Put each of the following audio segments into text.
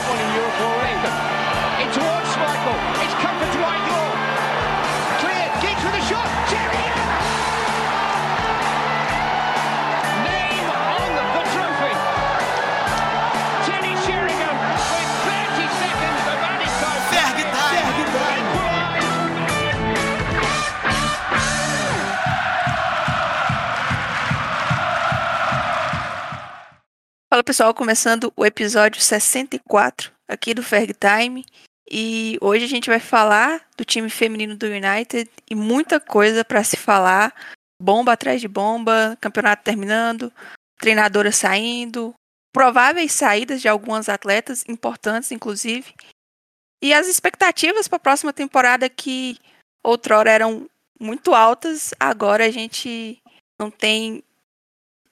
got one in Europe pessoal, começando o episódio 64 aqui do Ferg Time. E hoje a gente vai falar do time feminino do United e muita coisa para se falar. Bomba atrás de bomba, campeonato terminando, treinadora saindo, prováveis saídas de algumas atletas importantes, inclusive. E as expectativas para a próxima temporada que outrora eram muito altas, agora a gente não tem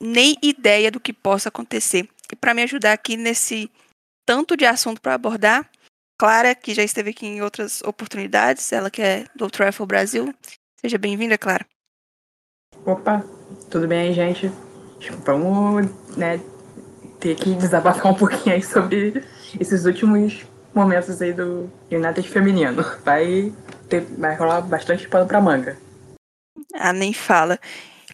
nem ideia do que possa acontecer. E para me ajudar aqui nesse tanto de assunto para abordar, Clara, que já esteve aqui em outras oportunidades, ela que é do Travel Brasil. Seja bem-vinda, Clara. Opa, tudo bem gente? Vamos, né, ter que desabafar um pouquinho aí sobre esses últimos momentos aí do United feminino. Vai, ter, vai rolar bastante pano pra manga. Ah, nem fala.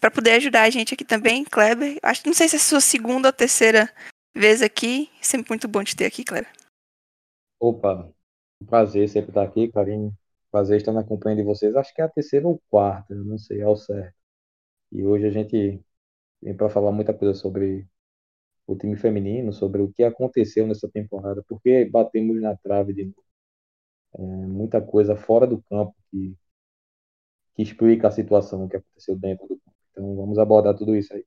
Para poder ajudar a gente aqui também, Kleber. Acho, não sei se é a sua segunda ou terceira vez aqui. Sempre muito bom te ter aqui, Kleber. Opa, um prazer sempre estar aqui, Karine. Prazer estar na companhia de vocês. Acho que é a terceira ou quarta, não sei ao certo. E hoje a gente vem para falar muita coisa sobre o time feminino, sobre o que aconteceu nessa temporada, porque batemos na trave de novo. É, muita coisa fora do campo que, que explica a situação que aconteceu dentro do campo. Então vamos abordar tudo isso aí.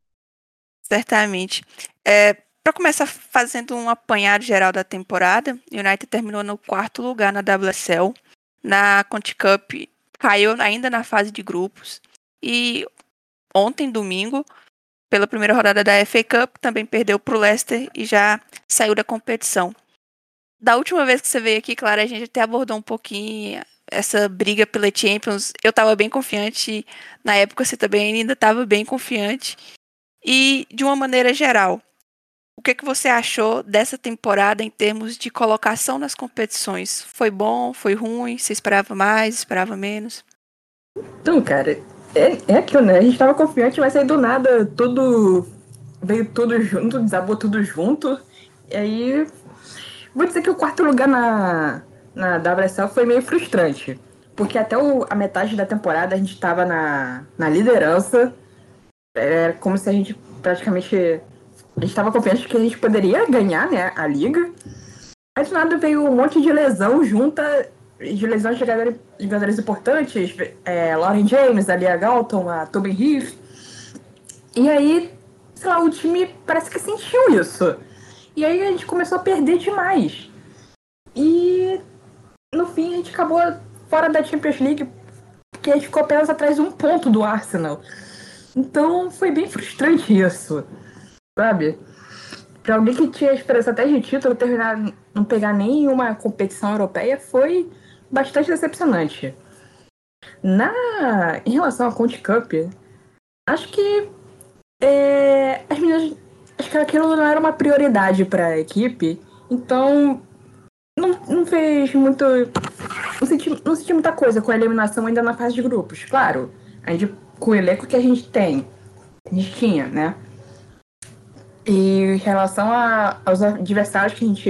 Certamente. É, para começar fazendo um apanhado geral da temporada, o United terminou no quarto lugar na WSL. Na Conti Cup caiu ainda na fase de grupos. E ontem, domingo, pela primeira rodada da FA Cup, também perdeu para o Leicester e já saiu da competição. Da última vez que você veio aqui, Clara, a gente até abordou um pouquinho essa briga pela Champions. Eu estava bem confiante, na época você também ainda estava bem confiante. E, de uma maneira geral, o que, que você achou dessa temporada em termos de colocação nas competições? Foi bom? Foi ruim? Você esperava mais? Esperava menos? Então, cara, é, é aquilo, né? A gente tava confiante, mas aí do nada tudo veio tudo junto, desabou tudo junto. E aí, vou dizer que o quarto lugar na, na WSL foi meio frustrante. Porque até o, a metade da temporada a gente tava na, na liderança. Era como se a gente praticamente. A gente tava confiante que a gente poderia ganhar, né, a liga. Aí do nada veio um monte de lesão junta, de lesões de jogadores, jogadores importantes. É, Lauren James, a Lia Galton, a Tobin Heath. E aí, sei lá, o time parece que sentiu isso. E aí a gente começou a perder demais. Fim a gente acabou fora da Champions League, porque a gente ficou apenas atrás de um ponto do Arsenal. Então foi bem frustrante isso, sabe? Pra alguém que tinha esperança até de título terminar, não pegar nenhuma competição europeia, foi bastante decepcionante. Na, em relação à Conte Cup, acho que é, as meninas, acho que aquilo não era uma prioridade para a equipe, então não, não fez muito. Não senti, não senti muita coisa com a eliminação ainda na fase de grupos. Claro, a gente, com o elenco que a gente tem, a gente tinha, né? E em relação a, aos adversários que a gente,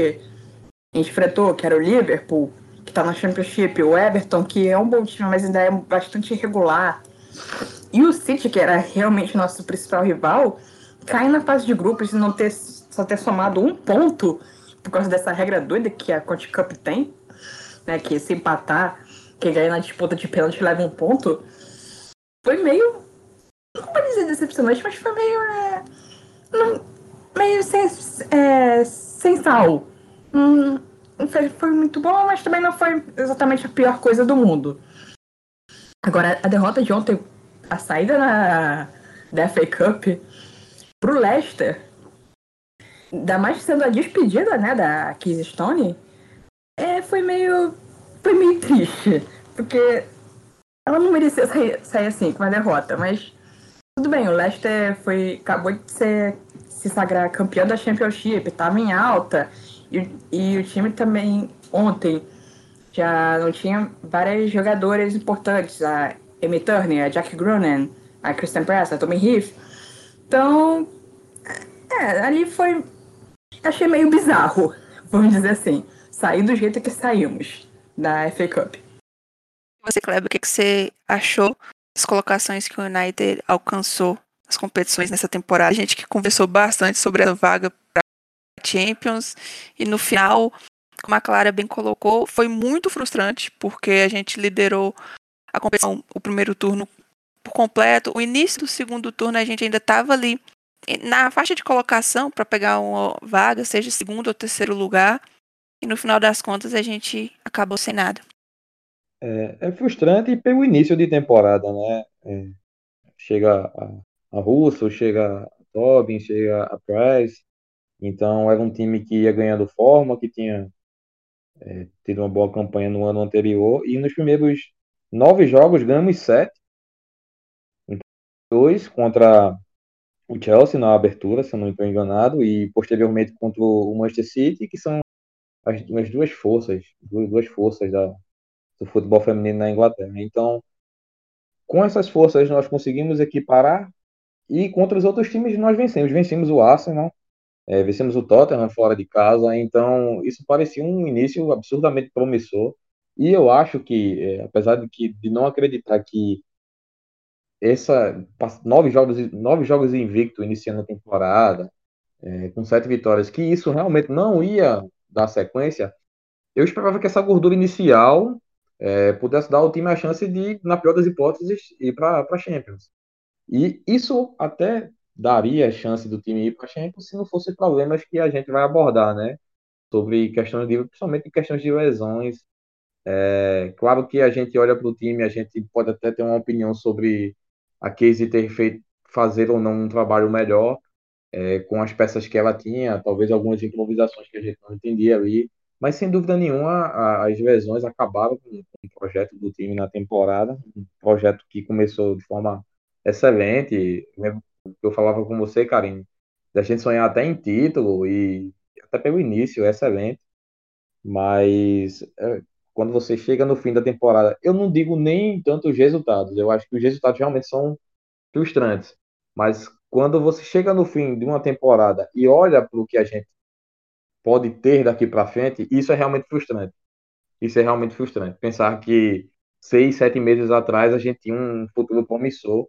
a gente enfrentou, que era o Liverpool, que tá na Championship, o Everton, que é um bom time, mas ainda é bastante irregular, e o City, que era realmente nosso principal rival, cair na fase de grupos e não ter só ter somado um ponto por causa dessa regra doida que a Conte Cup tem, né? Que se empatar, quem ganha na disputa de pênalti leva um ponto. Foi meio. Não vou dizer decepcionante, mas foi meio. É, não, meio sem, é, sem sal. Hum, foi, foi muito bom, mas também não foi exatamente a pior coisa do mundo. Agora, a derrota de ontem, a saída na, da FA Cup pro Leicester, ainda mais sendo a despedida, né, da Keys Stone, é, foi meio. Foi meio triste. Porque ela não merecia sair, sair assim, com uma derrota, mas tudo bem, o Leicester foi, acabou de ser, se sagrar campeão da Championship, estava em alta, E, e o time também, ontem, já não tinha várias jogadoras importantes. A Amy Turner, a Jack Grunen, a Kristen Press, a Tommy Heath. Então, é, ali foi. Achei meio bizarro, vamos dizer assim. Sair do jeito que saímos da FA Cup. Você, Kleber, o que, que você achou das colocações que o United alcançou nas competições nessa temporada? A gente que conversou bastante sobre a vaga para Champions e no final, como a Clara bem colocou, foi muito frustrante porque a gente liderou a competição, o primeiro turno por completo. O início do segundo turno a gente ainda estava ali na faixa de colocação para pegar uma vaga, seja segundo ou terceiro lugar. E no final das contas a gente acabou sem nada. É, é frustrante pelo início de temporada, né? É, chega a, a Russo, chega a Tobin, chega a Price. Então era um time que ia ganhando forma, que tinha é, tido uma boa campanha no ano anterior. E nos primeiros nove jogos ganhamos sete. Dois contra o Chelsea na abertura, se eu não estou enganado, e posteriormente contra o Manchester City, que são as, as duas forças, duas, duas forças da, do futebol feminino na Inglaterra. Então, com essas forças nós conseguimos equiparar e contra os outros times nós vencemos. Vencemos o Arsenal, é, vencemos o Tottenham fora de casa, então isso parecia um início absurdamente promissor. E eu acho que, é, apesar de, que, de não acreditar que essa nove jogos, nove jogos invicto iniciando a temporada, é, com sete vitórias, que isso realmente não ia dar sequência, eu esperava que essa gordura inicial é, pudesse dar ao time a chance de, na pior das hipóteses, ir para a Champions. E isso até daria a chance do time ir para a Champions se não fosse problemas que a gente vai abordar, né? Sobre questões de, principalmente questões de lesões. É, claro que a gente olha para o time, a gente pode até ter uma opinião sobre a Casey ter feito fazer ou não um trabalho melhor é, com as peças que ela tinha, talvez algumas improvisações que a gente não entendia ali, mas sem dúvida nenhuma, a, as lesões acabaram com, o projeto do time na temporada, um projeto que começou de forma excelente. Eu falava com você, Karine, da gente sonhar até em título e até pelo início, excelente. Mas é, quando você chega no fim da temporada, eu não digo nem tanto os resultados, eu acho que os resultados realmente são frustrantes. Mas quando você chega no fim de uma temporada e olha para o que a gente pode ter daqui para frente, isso é realmente frustrante. Isso é realmente frustrante. Pensar que seis, sete meses atrás a gente tinha um futuro promissor,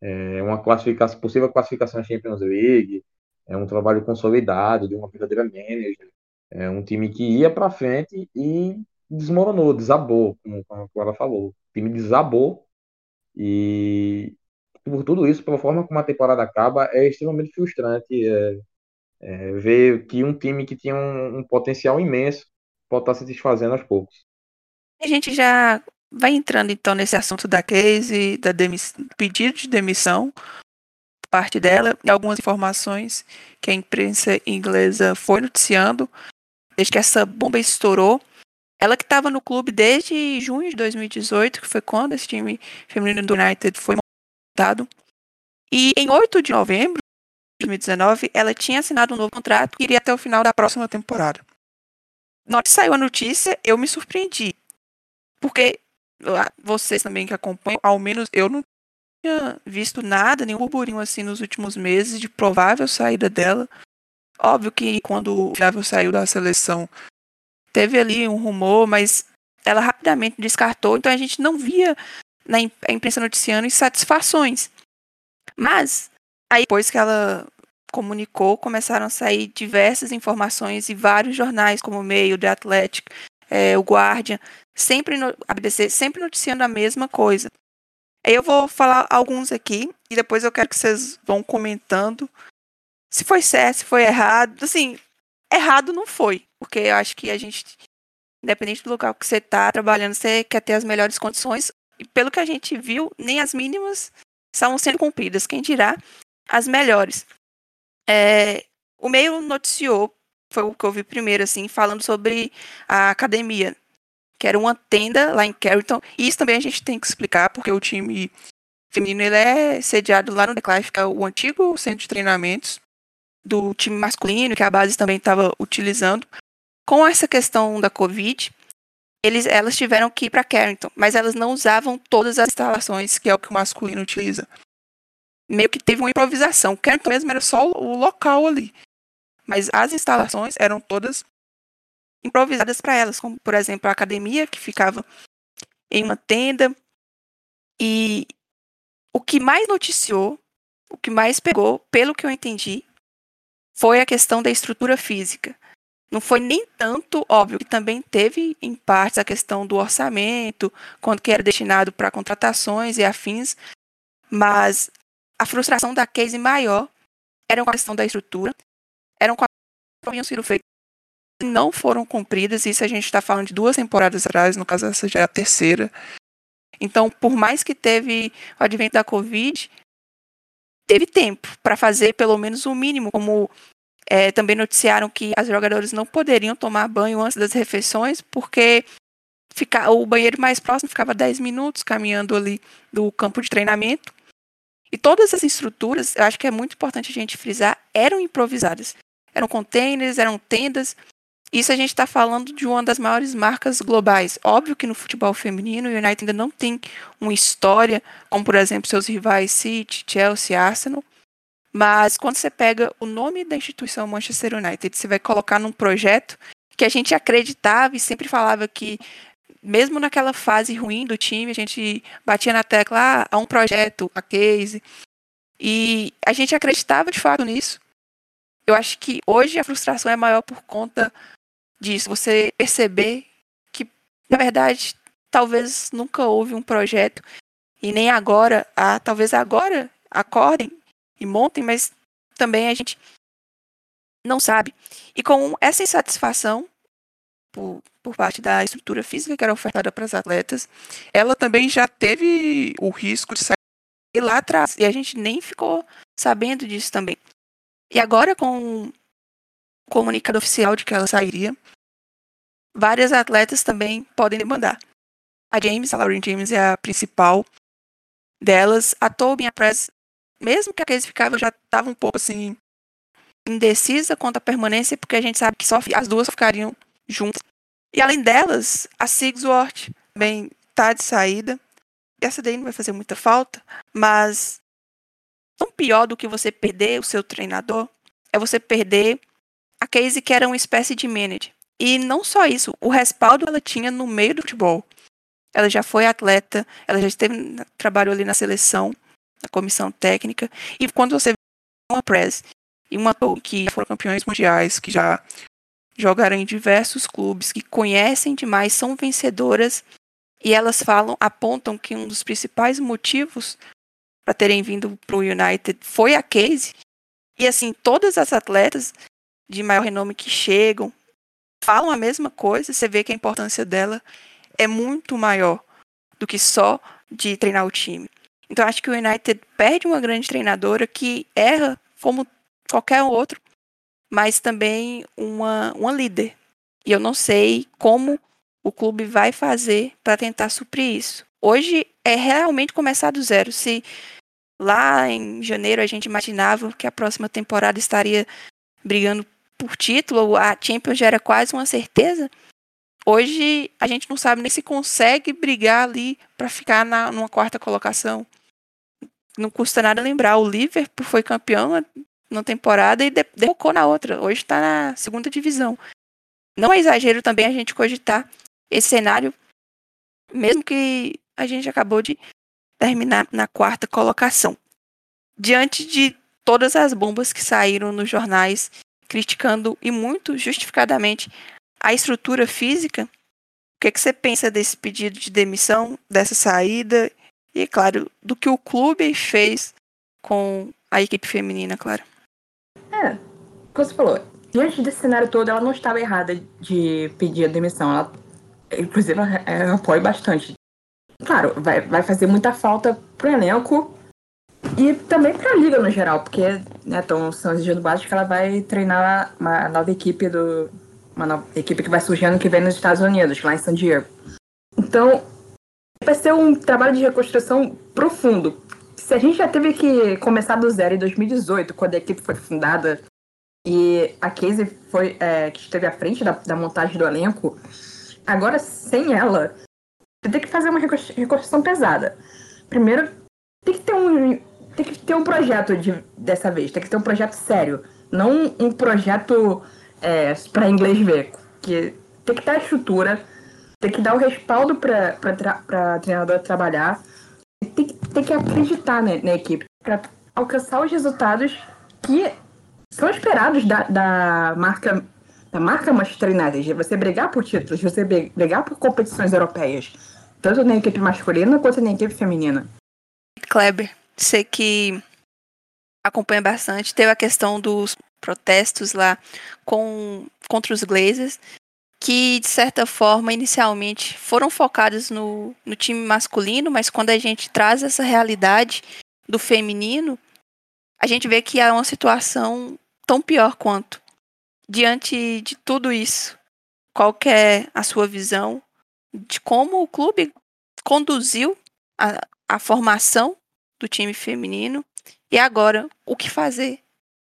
é, uma classificação, possível classificação à Champions League, é um trabalho consolidado de uma verdadeira manager, é um time que ia para frente e desmoronou, desabou, como, como ela falou. O time desabou e por tudo isso, pela forma como a temporada acaba, é extremamente frustrante. É, é, ver que um time que tinha um, um potencial imenso pode estar se desfazendo aos poucos. A gente já vai entrando então nesse assunto da case, da pedido de demissão parte dela e algumas informações que a imprensa inglesa foi noticiando desde que essa bomba estourou. Ela que estava no clube desde junho de 2018, que foi quando esse time feminino do United foi montado. E em 8 de novembro 2019, ela tinha assinado um novo contrato que iria até o final da próxima temporada. Na hora que saiu a notícia, eu me surpreendi. Porque vocês também que acompanham, ao menos eu não tinha visto nada, nenhum burburinho assim nos últimos meses de provável saída dela. Óbvio que quando o Flávio saiu da seleção, teve ali um rumor, mas ela rapidamente descartou, então a gente não via na imprensa noticiando insatisfações. Mas Aí, depois que ela comunicou, começaram a sair diversas informações e vários jornais, como o Meio, The Athletic, é, o Guardian, sempre no, a BBC, sempre noticiando a mesma coisa. Eu vou falar alguns aqui e depois eu quero que vocês vão comentando se foi certo, se foi errado. Assim, errado não foi, porque eu acho que a gente, independente do local que você está trabalhando, você quer ter as melhores condições. E pelo que a gente viu, nem as mínimas estavam sendo cumpridas. Quem dirá as melhores. É, o meio noticiou, foi o que eu vi primeiro, assim, falando sobre a academia, que era uma tenda lá em Carrington. E isso também a gente tem que explicar, porque o time feminino ele é sediado lá no Declive, fica o antigo centro de treinamentos do time masculino, que a base também estava utilizando. com essa questão da Covid, eles, elas tiveram que ir para Carrington, mas elas não usavam todas as instalações, que é o que o masculino utiliza. Meio que teve uma improvisação. Carrington mesmo era só o local ali. Mas as instalações eram todas improvisadas para elas, como por exemplo a academia, que ficava em uma tenda. E o que mais noticiou, o que mais pegou, pelo que eu entendi, foi a questão da estrutura física. Não foi nem tanto, óbvio, que também teve em partes a questão do orçamento, quanto que era destinado para contratações e afins, mas a frustração da case maior era com a questão da estrutura, eram com que haviam sido feitas e não foram cumpridas, isso a gente está falando de duas temporadas atrás, no caso essa já é a terceira. Então, por mais que teve o advento da Covid, teve tempo para fazer pelo menos o mínimo, como é, também noticiaram que as jogadoras não poderiam tomar banho antes das refeições, porque fica, o banheiro mais próximo ficava 10 minutos caminhando ali do campo de treinamento. E todas as estruturas, eu acho que é muito importante a gente frisar, eram improvisadas. Eram containers, eram tendas. Isso a gente está falando de uma das maiores marcas globais. Óbvio que no futebol feminino o United ainda não tem uma história, como por exemplo seus rivais City, Chelsea, Arsenal, mas quando você pega o nome da instituição Manchester United, você vai colocar num projeto que a gente acreditava e sempre falava que, mesmo naquela fase ruim do time, a gente batia na tecla, ah, há um projeto, a case. E a gente acreditava de fato nisso. Eu acho que hoje a frustração é maior por conta disso. Você perceber que, na verdade, talvez nunca houve um projeto e nem agora, ah, talvez agora acordem e montem, mas também a gente não sabe. E com essa insatisfação por, por parte da estrutura física que era ofertada para as atletas, ela também já teve o risco de sair lá atrás. E a gente nem ficou sabendo disso também. E agora, com o comunicado oficial de que ela sairia, várias atletas também podem demandar. A James, a Lauren James é a principal delas. A Tobin, a Press mesmo que a Casey ficava, já estava um pouco assim indecisa quanto à permanência, porque a gente sabe que só as duas ficariam juntas. E além delas, a Sigsworth também está de saída. Essa daí não vai fazer muita falta, mas tão pior do que você perder o seu treinador é você perder a Casey que era uma espécie de manager. E não só isso, o respaldo ela tinha no meio do futebol. Ela já foi atleta, ela já esteve trabalhou ali na seleção na comissão técnica. E quando você vê uma press e uma que foram campeões mundiais, que já jogaram em diversos clubes, que conhecem demais, são vencedoras, e elas falam, apontam que um dos principais motivos para terem vindo para o United foi a Case. E assim, todas as atletas de maior renome que chegam falam a mesma coisa, você vê que a importância dela é muito maior do que só de treinar o time. Então acho que o United perde uma grande treinadora que erra como qualquer outro, mas também uma, uma líder. E eu não sei como o clube vai fazer para tentar suprir isso. Hoje é realmente começar do zero. Se lá em janeiro a gente imaginava que a próxima temporada estaria brigando por título, a Champions já era quase uma certeza. Hoje a gente não sabe nem se consegue brigar ali para ficar na, numa quarta colocação não custa nada lembrar, o Liverpool foi campeão na temporada e derrocou na outra. Hoje está na segunda divisão. Não é exagero também a gente cogitar esse cenário, mesmo que a gente acabou de terminar na quarta colocação. Diante de todas as bombas que saíram nos jornais criticando e muito justificadamente a estrutura física, o que, é que você pensa desse pedido de demissão, dessa saída e, claro, do que o clube fez com a equipe feminina, claro. É, como você falou, diante desse cenário todo, ela não estava errada de pedir a demissão. Ela, inclusive, ela apoia bastante. Claro, vai, vai fazer muita falta pro elenco e também pra liga no geral, porque né, estão exigindo básico que ela vai treinar uma nova equipe do. Uma nova equipe que vai surgir ano que vem nos Estados Unidos, lá em San Diego. Então, vai ser um trabalho de reconstrução profundo. Se a gente já teve que começar do zero em 2018, quando a equipe foi fundada, e a Casey foi, é, que esteve à frente da, da montagem do elenco, agora sem ela, você tem que fazer uma reconstrução pesada. Primeiro, tem que ter um, tem que ter um projeto de, dessa vez, tem que ter um projeto sério, não um projeto é, para inglês ver, que tem que ter a estrutura, tem que dar o respaldo para tra treinador trabalhar, tem, tem que acreditar né, na equipe para alcançar os resultados que são esperados da, da marca da marca Manchester United, você brigar por títulos, você brigar por competições europeias, tanto na equipe masculina quanto na equipe feminina. Kleber, sei que acompanha bastante, teve a questão dos protestos lá com, contra os Glazers, que de certa forma inicialmente foram focados no, no time masculino, mas quando a gente traz essa realidade do feminino, a gente vê que é uma situação tão pior quanto. Diante de tudo isso, qual é a sua visão de como o clube conduziu a, a formação do time feminino e agora o que fazer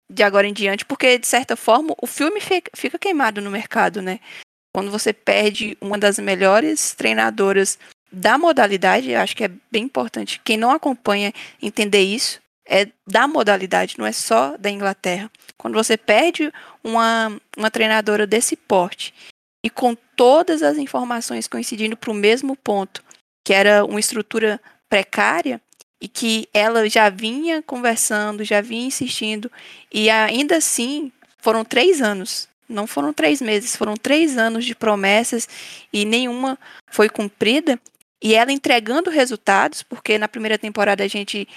de agora em diante, porque de certa forma o filme fica queimado no mercado, né? Quando você perde uma das melhores treinadoras da modalidade, acho que é bem importante. Quem não acompanha entender isso é da modalidade, não é só da Inglaterra. Quando você perde uma, uma treinadora desse porte e com todas as informações coincidindo para o mesmo ponto, que era uma estrutura precária, e que ela já vinha conversando, já vinha insistindo, e ainda assim foram três anos, não foram três meses, foram três anos de promessas e nenhuma foi cumprida. E ela entregando resultados, porque na primeira temporada a gente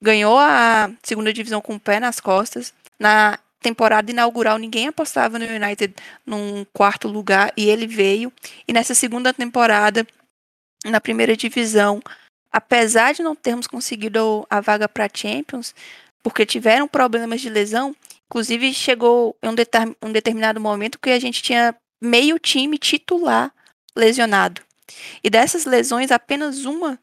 ganhou a segunda divisão com o pé nas costas. Na temporada inaugural ninguém apostava no United num quarto lugar e ele veio. E nessa segunda temporada, na primeira divisão, apesar de não termos conseguido a vaga para Champions, porque tiveram problemas de lesão, inclusive chegou um, um determinado momento que a gente tinha meio time titular lesionado. E dessas lesões, apenas uma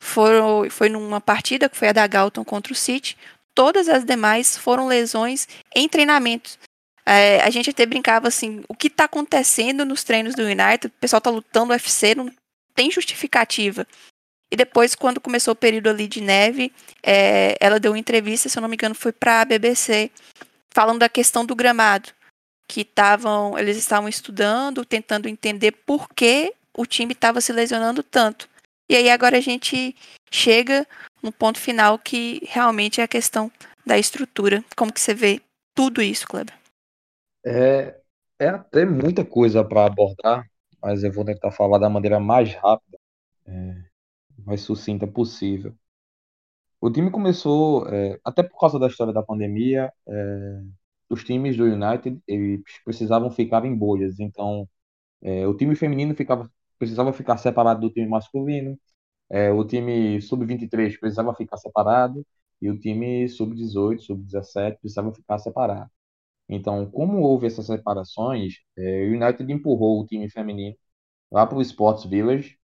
foi, foi numa partida, que foi a da Galton contra o City. Todas as demais foram lesões em treinamentos. É, a gente até brincava assim, o que está acontecendo nos treinos do United? O pessoal está lutando UFC, não tem justificativa. E depois, quando começou o período ali de neve, é, ela deu uma entrevista, se eu não me engano, foi para a BBC, falando da questão do gramado, que estavam, eles estavam estudando, tentando entender por que o time estava se lesionando tanto. E aí agora a gente chega no ponto final que realmente é a questão da estrutura. Como que você vê tudo isso, Kleber? É, é até muita coisa para abordar, mas eu vou tentar falar da maneira mais rápida, é, mais sucinta possível. O time começou, é, até por causa da história da pandemia, é, os times do United eles precisavam ficar em bolhas. Então, é, o time feminino ficava precisava ficar separado do time masculino, é, o time sub-23 precisava ficar separado e o time sub-18, sub-17 precisava ficar separado. Então, como houve essas separações, é, o United empurrou o time feminino lá para o Sports Village,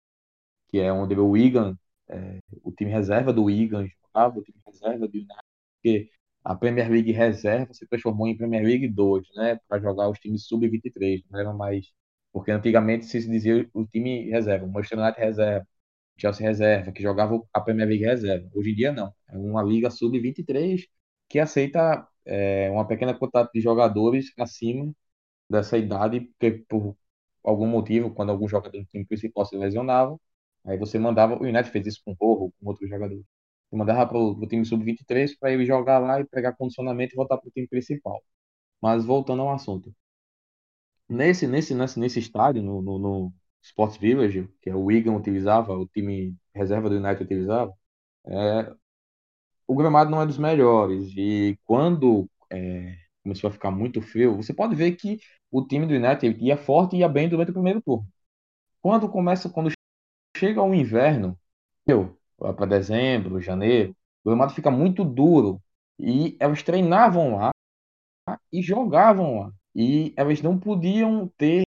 que é onde o Wigan, é, o time reserva do Wigan jogava, o time reserva do United, porque a Premier League reserva se transformou em Premier League 2, né, para jogar os times sub-23, não era mais porque antigamente se dizia o time reserva, o Manchester United reserva, Chelsea reserva, que jogava a Premier League reserva. Hoje em dia não. É uma liga sub-23 que aceita é, uma pequena quantidade de jogadores acima dessa idade, porque por algum motivo, quando algum jogador do time principal se lesionava, aí você mandava, o United fez isso com o Rojo, com outros jogadores. Você mandava para o time sub-23 para ele jogar lá e pegar condicionamento e voltar para o time principal. Mas voltando ao assunto. Nesse, nesse, nesse, nesse estádio, no, no, no Sports Village, que é o Wigan utilizava, o time reserva do United utilizava, é, o gramado não é dos melhores. E quando é, começou a ficar muito frio, você pode ver que o time do United ia forte e ia bem durante o primeiro turno. Quando começa, quando chega o inverno, para dezembro, janeiro, o gramado fica muito duro e elas treinavam lá e jogavam lá e elas não podiam ter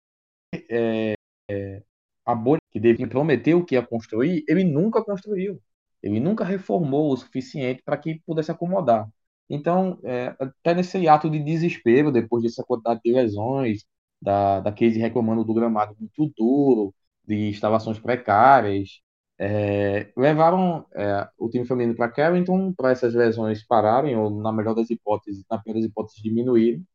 é, é, a bolha que devia prometer o que ia construir, ele nunca construiu. Ele nunca reformou o suficiente para que pudesse acomodar. Então, é, até nesse ato de desespero, depois dessa quantidade de lesões, da, da Casey reclamando do gramado muito duro, de instalações precárias, é, levaram é, o time feminino para Carrington para essas lesões pararem, ou na melhor das hipóteses, na pior das hipóteses, diminuírem.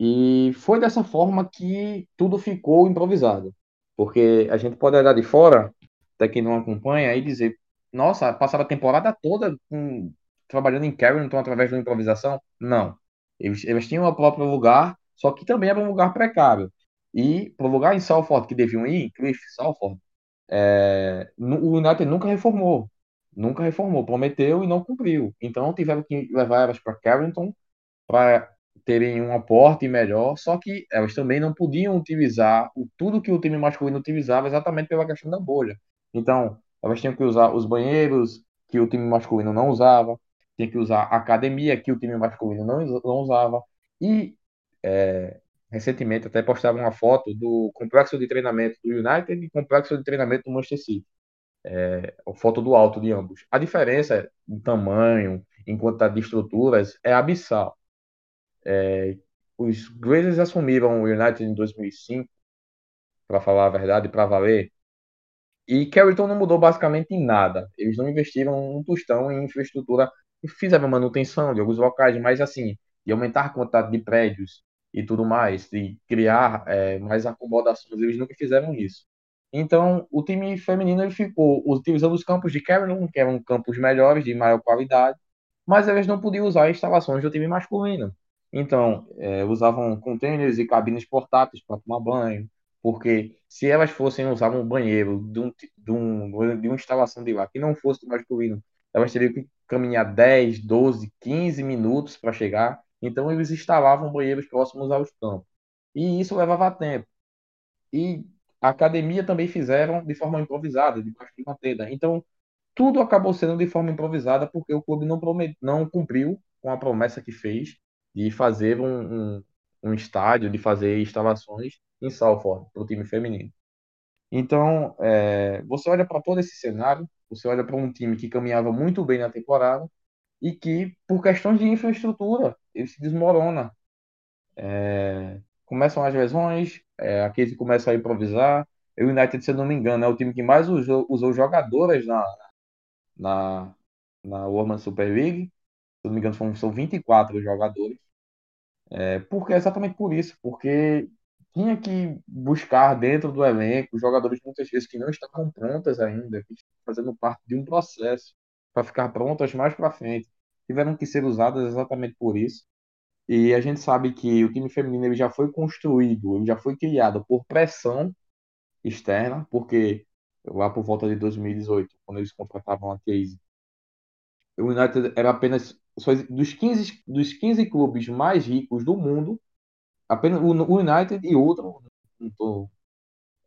E foi dessa forma que tudo ficou improvisado. Porque a gente pode olhar de fora, até quem não acompanha, e dizer: nossa, passava a temporada toda com, trabalhando em Carrington através da improvisação? Não. Eles, eles tinham o próprio lugar, só que também era um lugar precário. E para o lugar em Salford que deviam ir, Cliff, Salford, é, o United nunca reformou. Nunca reformou. Prometeu e não cumpriu. Então tiveram que levar elas para Carrington para terem um aporte melhor, só que elas também não podiam utilizar o, tudo que o time masculino utilizava exatamente pela questão da bolha. Então, elas tinham que usar os banheiros que o time masculino não usava, tinha que usar a academia que o time masculino não, não usava, e é, recentemente até postava uma foto do complexo de treinamento do United e complexo de treinamento do Manchester City. É, a foto do alto de ambos. A diferença em tamanho, em quantidade de estruturas, é abissal. É, os Glazers assumiram o United em 2005, para falar a verdade, para valer, e Carrington não mudou basicamente em nada. Eles não investiram um tostão em infraestrutura e fizeram manutenção de alguns locais, mas assim, de aumentar a quantidade de prédios, e tudo mais, de criar é, mais acomodações, eles nunca fizeram isso. Então, o time feminino ele ficou utilizando os campos de Carolyn, que eram campos melhores, de maior qualidade, mas eles não podiam usar instalações do time masculino. Então, é, usavam containers e cabines portáteis para tomar banho, porque se elas fossem usar um banheiro de, um, de, um, de uma instalação de lá que não fosse do masculino, elas teriam que caminhar 10, 12, 15 minutos para chegar então eles instalavam banheiros próximos aos campos. E isso levava tempo. E a academia também fizeram de forma improvisada, debaixo de uma tenda. Então tudo acabou sendo de forma improvisada porque o clube não, promet... não cumpriu com a promessa que fez de fazer um, um, um estádio, de fazer instalações em Salford para o time feminino. Então, é, você olha para todo esse cenário, você olha para um time que caminhava muito bem na temporada, e que, por questões de infraestrutura, ele se desmorona. É, começam as lesões, é, a Casey começa a improvisar. O United, se eu não me engano, é o time que mais usou, usou jogadoras na, na, na Women's Super League. Se eu não me engano, são, são 24 jogadores. É, porque exatamente por isso, porque tinha que buscar dentro do elenco jogadores muitas vezes que não estavam prontas ainda, que estão fazendo parte de um processo para ficar prontas mais para frente tiveram que ser usadas exatamente por isso. E a gente sabe que o time feminino ele já foi construído, ele já foi criado por pressão externa, porque lá por volta de 2018, quando eles contratavam a Casey, o United era apenas dos 15, dos 15 clubes mais ricos do mundo, apenas o United e outro, não estou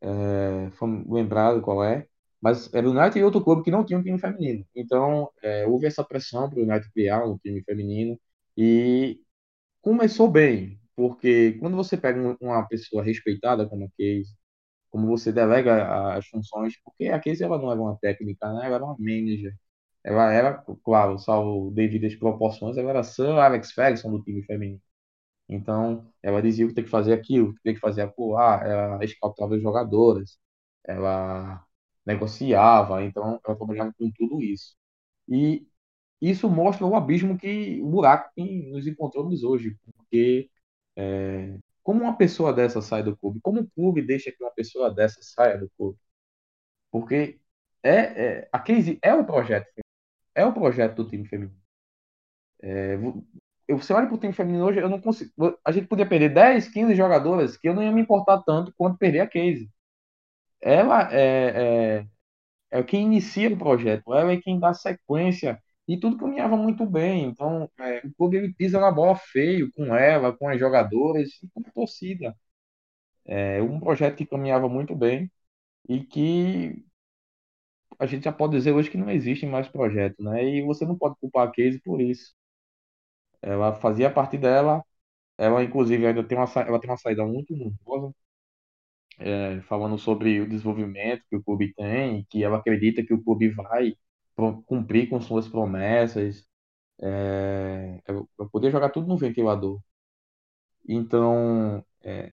é, lembrado qual é, mas era o United e outro clube que não tinha um time feminino. Então, é, houve essa pressão para o United criar um time feminino e começou bem, porque quando você pega uma pessoa respeitada como a Casey, como você delega as funções, porque a Casey ela não era uma técnica, né? ela era uma manager. Ela era, claro, salvo devidas proporções, ela era Sir Alex Ferguson do time feminino. Então, ela dizia que tem que fazer aquilo, que tem que fazer aquilo, ah, ela escaltava as jogadoras, ela negociava, então ela trabalhava com tudo isso. E isso mostra o abismo que, o buraco que nos encontramos hoje, porque é, como uma pessoa dessa sai do clube? Como o clube deixa que uma pessoa dessa saia do clube? Porque é, é a crise é o projeto, é o projeto do time feminino. É, você olha para o time feminino hoje, eu não consigo. A gente podia perder 10, 15 jogadoras que eu não ia me importar tanto quanto perder a case ela é, é, é quem inicia o projeto, ela é quem dá sequência e tudo caminhava muito bem. Então, é, o clube ele pisa na bola feio com ela, com as jogadoras e com a torcida. É um projeto que caminhava muito bem e que a gente já pode dizer hoje que não existe mais projeto, né? E você não pode culpar a Casey por isso. Ela fazia parte dela, ela inclusive ainda tem uma, ela tem uma saída muito nervosa, é, falando sobre o desenvolvimento que o clube tem, que ela acredita que o clube vai cumprir com suas promessas. é, eu, eu poder jogar tudo no ventilador. Então, é,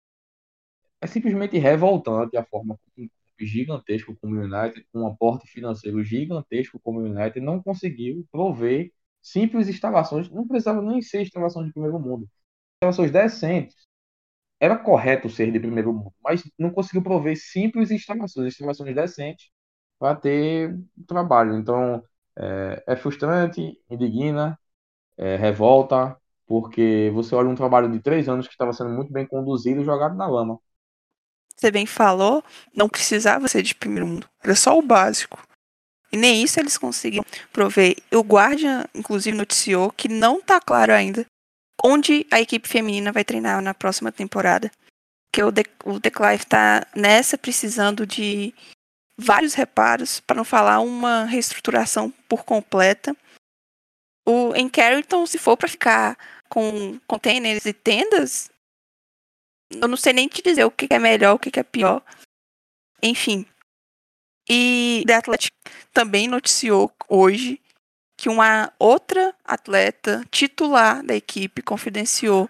é simplesmente revoltante a forma como gigantesco como o United, com um aporte financeiro gigantesco como o United, não conseguiu prover simples instalações, não precisava nem ser instalações de primeiro mundo, instalações decentes. Era correto ser de primeiro mundo, mas não conseguiu prover simples instalações, instalações decentes para ter trabalho. Então, é, é frustrante, indigna, é, revolta, porque você olha um trabalho de três anos que estava sendo muito bem conduzido e jogado na lama. Você bem falou, não precisava ser de primeiro mundo, era só o básico. E nem isso eles conseguiram prover. O Guardian, inclusive, noticiou que não está claro ainda onde a equipe feminina vai treinar na próxima temporada. Que o, De o Declive está nessa precisando de vários reparos, para não falar uma reestruturação por completa. O, em Carrington, se for para ficar com containers e tendas, eu não sei nem te dizer o que é melhor, o que é pior. Enfim. E The Athletic também noticiou hoje que uma outra atleta titular da equipe confidenciou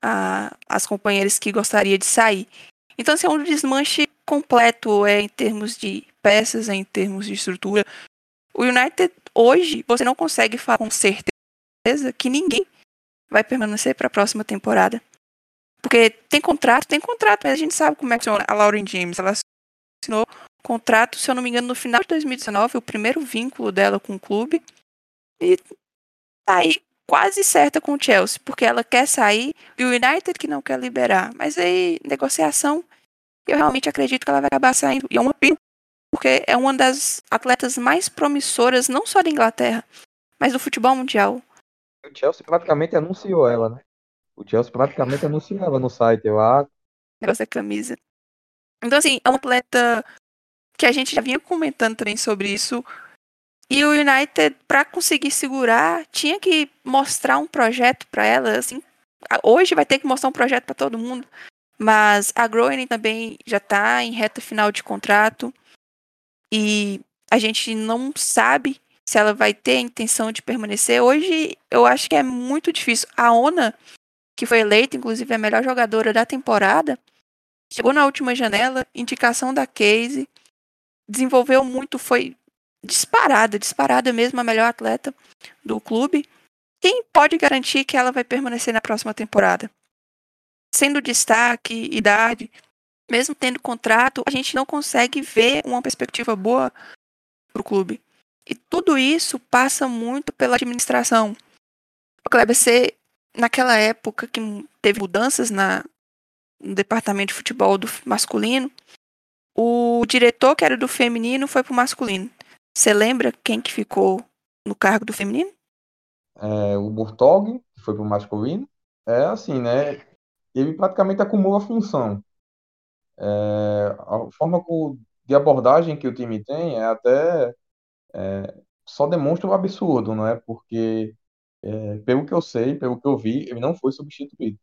a, as companheiras que gostaria de sair. Então, assim, é um desmanche completo é, em termos de peças, é, em termos de estrutura. O United, hoje, você não consegue falar com certeza que ninguém vai permanecer para a próxima temporada. Porque tem contrato, tem contrato, mas a gente sabe como é que funciona. A Lauren James, ela assinou contrato, se eu não me engano, no final de 2019, o primeiro vínculo dela com o clube. E tá aí quase certa com o Chelsea, porque ela quer sair e o United que não quer liberar. Mas aí, negociação, eu realmente acredito que ela vai acabar saindo. E é uma pena, porque é uma das atletas mais promissoras, não só da Inglaterra, mas do futebol mundial. O Chelsea praticamente anunciou ela, né? O Chelsea praticamente anunciou ela no site, eu acho. Negócio da camisa. Então, assim, é uma atleta que a gente já vinha comentando também sobre isso e o United, para conseguir segurar, tinha que mostrar um projeto para ela. Assim, hoje vai ter que mostrar um projeto para todo mundo. Mas a Groening também já está em reta final de contrato. E a gente não sabe se ela vai ter a intenção de permanecer. Hoje eu acho que é muito difícil. A Ona, que foi eleita, inclusive, a melhor jogadora da temporada, chegou na última janela, indicação da Casey, desenvolveu muito, foi disparada, disparada mesmo a melhor atleta do clube. Quem pode garantir que ela vai permanecer na próxima temporada? Sendo destaque, idade, mesmo tendo contrato, a gente não consegue ver uma perspectiva boa para o clube. E tudo isso passa muito pela administração. O Kleber C, naquela época que teve mudanças na, no departamento de futebol do masculino, o diretor que era do feminino foi para o masculino. Você lembra quem que ficou no cargo do feminino? É, o Burtog, que foi pro masculino. É assim, né? Ele praticamente acumula função. É, a forma de abordagem que o time tem é até é, só demonstra o absurdo, não é? Porque é, pelo que eu sei, pelo que eu vi, ele não foi substituído.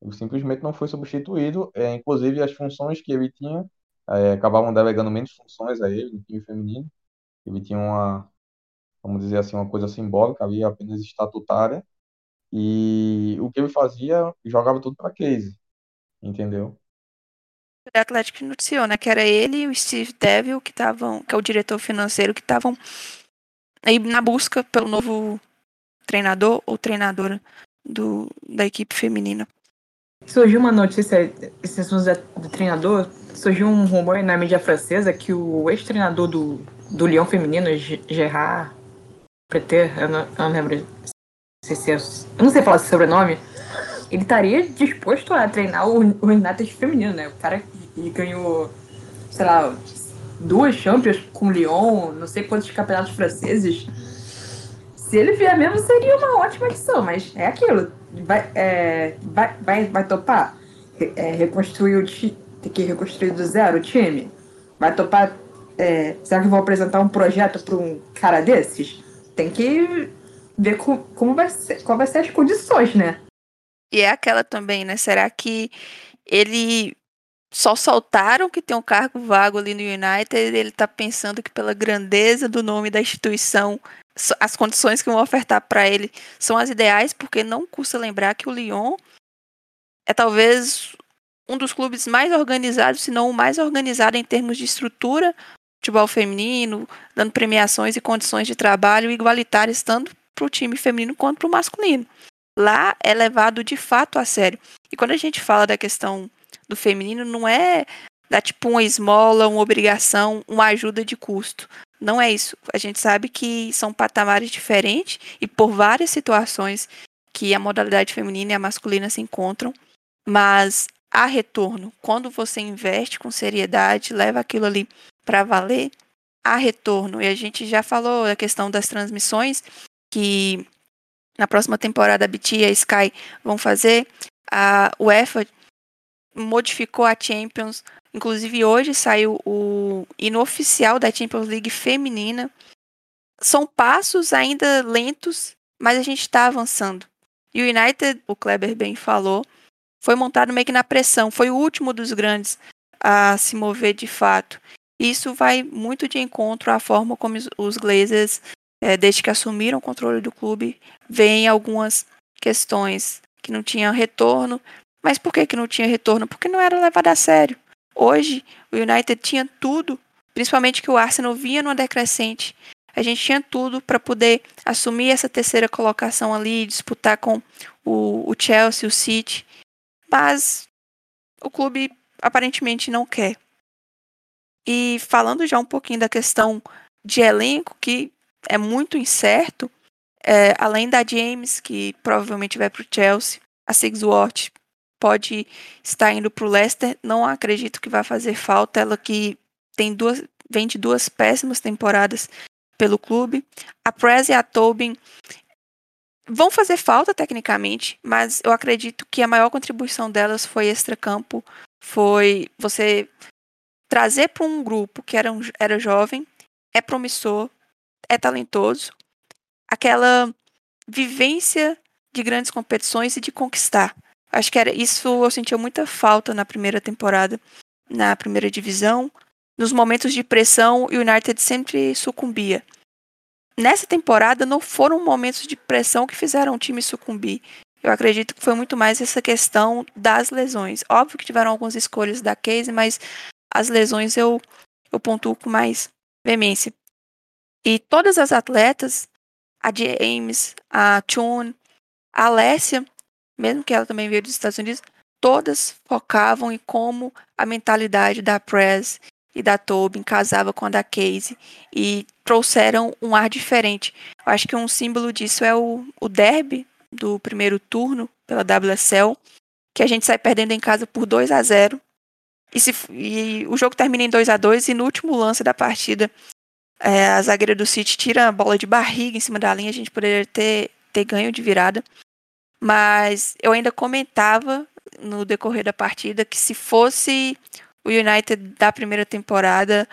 Ele simplesmente não foi substituído. É, inclusive as funções que ele tinha é, acabavam delegando menos funções a ele no time feminino. Ele tinha uma, vamos dizer assim, uma coisa simbólica ali, apenas estatutária. E o que ele fazia, jogava tudo para case, entendeu? O Atlético noticiou, né? Que era ele e o Steve Devil, que estavam, que é o diretor financeiro, que estavam aí na busca pelo novo treinador ou treinadora do, da equipe feminina. Surgiu uma notícia, esse assunto do treinador, surgiu um rumor na mídia francesa que o ex-treinador do, do Leão Feminino, Gerard Preter, eu não, eu não lembro se é, eu não sei falar esse sobrenome, ele estaria disposto a treinar o, o United feminino, né? O cara que ganhou, sei lá, duas Champions com o Lyon, não sei quantos campeonatos franceses. Se ele vier mesmo, seria uma ótima adição, mas é aquilo. Vai, é, vai, vai, vai topar? É, reconstruir o time. Tem que reconstruir do zero o time? Vai topar é, será que vou apresentar um projeto para um cara desses? Tem que ver com, como vai ser, qual vai ser as condições, né? E é aquela também, né? Será que ele só soltaram que tem um cargo vago ali no United, ele tá pensando que pela grandeza do nome da instituição as condições que vão ofertar para ele são as ideais, porque não custa lembrar que o Lyon é talvez um dos clubes mais organizados, se não o mais organizado em termos de estrutura futebol feminino, dando premiações e condições de trabalho igualitárias tanto para o time feminino quanto para o masculino. Lá é levado de fato a sério. E quando a gente fala da questão do feminino, não é dar tipo uma esmola, uma obrigação, uma ajuda de custo. Não é isso. A gente sabe que são patamares diferentes e por várias situações que a modalidade feminina e a masculina se encontram, mas há retorno. Quando você investe com seriedade, leva aquilo ali para valer, há retorno. E a gente já falou da questão das transmissões, que na próxima temporada a BT e a Sky vão fazer. A UEFA modificou a Champions. Inclusive hoje saiu o hino oficial da Champions League feminina. São passos ainda lentos, mas a gente está avançando. E o United, o Kleber bem falou, foi montado meio que na pressão. Foi o último dos grandes a se mover de fato. Isso vai muito de encontro à forma como os Glazers, é, desde que assumiram o controle do clube, veem algumas questões que não tinham retorno. Mas por que, que não tinha retorno? Porque não era levado a sério. Hoje, o United tinha tudo, principalmente que o Arsenal vinha numa decrescente. A gente tinha tudo para poder assumir essa terceira colocação ali, disputar com o, o Chelsea, o City. Mas o clube aparentemente não quer. E falando já um pouquinho da questão de elenco, que é muito incerto, é, além da James, que provavelmente vai para o Chelsea, a Sigsworth pode estar indo para o Leicester, não acredito que vai fazer falta, ela que tem duas, vem de duas péssimas temporadas pelo clube. A Prez e a Tobin vão fazer falta tecnicamente, mas eu acredito que a maior contribuição delas foi extra-campo, foi você trazer para um grupo que era, um, era jovem, é promissor, é talentoso, aquela vivência de grandes competições e de conquistar. Acho que era isso eu sentia muita falta na primeira temporada, na primeira divisão. Nos momentos de pressão, o United sempre sucumbia. Nessa temporada não foram momentos de pressão que fizeram o time sucumbir. Eu acredito que foi muito mais essa questão das lesões. Óbvio que tiveram algumas escolhas da Case, mas as lesões eu, eu pontuo com mais veemência. E todas as atletas, a James, a Chun, a Alessia, mesmo que ela também veio dos Estados Unidos, todas focavam em como a mentalidade da Press e da Tobin casava com a da Casey e trouxeram um ar diferente. Eu acho que um símbolo disso é o, o derby do primeiro turno pela WSL, que a gente sai perdendo em casa por 2 a 0 e, se, e o jogo termina em 2 a 2 e no último lance da partida, é, a zagueira do City tira a bola de barriga em cima da linha, a gente poderia ter, ter ganho de virada. Mas eu ainda comentava no decorrer da partida que se fosse o United da primeira temporada,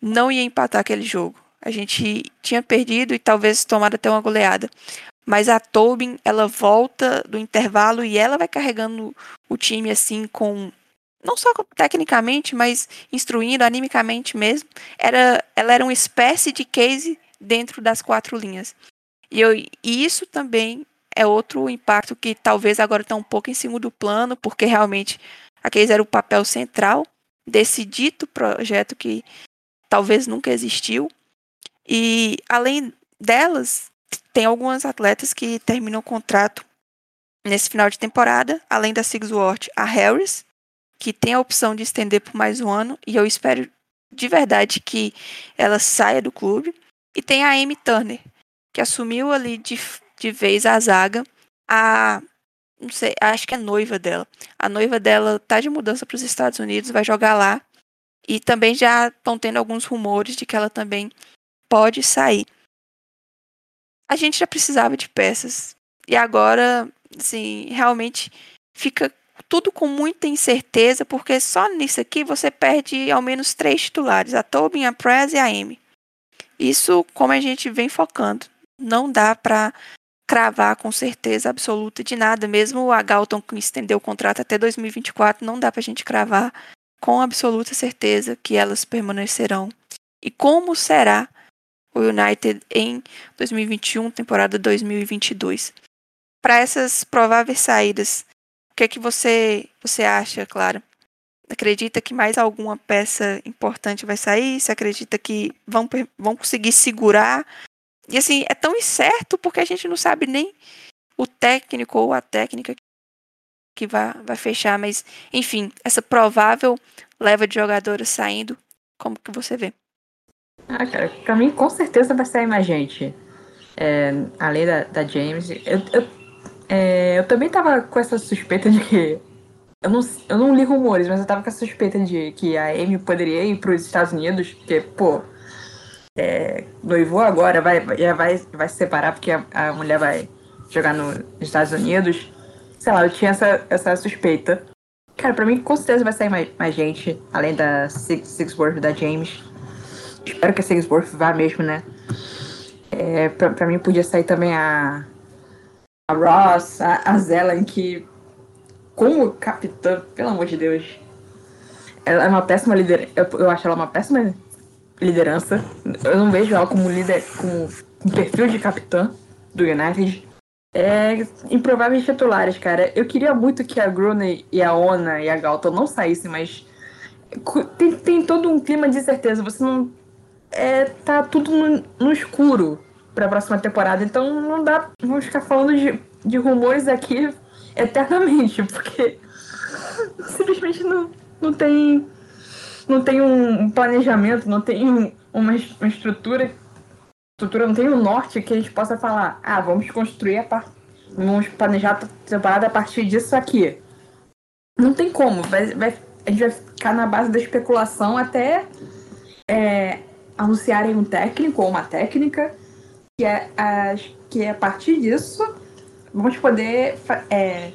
não ia empatar aquele jogo. A gente tinha perdido e talvez tomado até uma goleada. Mas a Tobin, ela volta do intervalo e ela vai carregando o time assim com não só tecnicamente, mas instruindo animicamente mesmo, era, ela era uma espécie de case dentro das quatro linhas. E, eu, e isso também é outro impacto que talvez agora está um pouco em segundo plano, porque realmente a case era o papel central desse dito projeto que talvez nunca existiu. E além delas, tem algumas atletas que terminam o contrato nesse final de temporada, além da Sigsworth, a Harris, que tem a opção de estender por mais um ano, e eu espero de verdade que ela saia do clube. E tem a Amy Turner, que assumiu ali de, de vez a zaga. A. Não sei, acho que é noiva dela. A noiva dela tá de mudança para os Estados Unidos, vai jogar lá. E também já estão tendo alguns rumores de que ela também pode sair. A gente já precisava de peças. E agora, assim, realmente fica tudo com muita incerteza, porque só nisso aqui você perde ao menos três titulares, a Tobin, a Prez e a Amy. Isso, como a gente vem focando, não dá para cravar com certeza absoluta de nada, mesmo a Galton que estendeu o contrato até 2024, não dá para a gente cravar com absoluta certeza que elas permanecerão. E como será o United em 2021, temporada 2022. Para essas prováveis saídas, que é que você, você acha, Clara? Acredita que mais alguma peça importante vai sair? Você acredita que vão, vão conseguir segurar? E assim, é tão incerto porque a gente não sabe nem o técnico ou a técnica que vai, vai fechar. Mas, enfim, essa provável leva de jogadores saindo, como que você vê? Ah, cara, pra mim com certeza vai sair mais gente. É, além da, da James. Eu, eu, é, eu também tava com essa suspeita de que eu não, eu não li rumores, mas eu tava com a suspeita de que a Amy poderia ir para os Estados Unidos, porque, pô, é, noivou agora, vai, já vai, vai se separar porque a, a mulher vai jogar nos Estados Unidos. Sei lá, eu tinha essa, essa suspeita. Cara, pra mim com certeza vai sair mais, mais gente, além da Six, Sixworth da James. Espero que a Sixworth vá mesmo, né? É, pra, pra mim podia sair também a, a Ross, a, a Zelen, que como capitã, pelo amor de Deus. Ela é uma péssima liderança. Eu, eu, acho ela uma péssima liderança. Eu não vejo ela como líder, com um perfil de capitã do United. É improváveis titulares, cara. Eu queria muito que a Grune e a Ona e a Galton não saíssem, mas tem, tem todo um clima de incerteza. Você não. É, tá tudo no, no escuro pra próxima temporada, então não dá. Vamos ficar falando de, de rumores aqui eternamente, porque simplesmente não, não tem não tem um planejamento, não tem uma, uma estrutura, estrutura, não tem um norte que a gente possa falar, ah, vamos construir a parte, vamos planejar a temporada a partir disso aqui. Não tem como, vai, vai, a gente vai ficar na base da especulação até é, anunciarem um técnico ou uma técnica que é, a, que é a partir disso vamos poder é,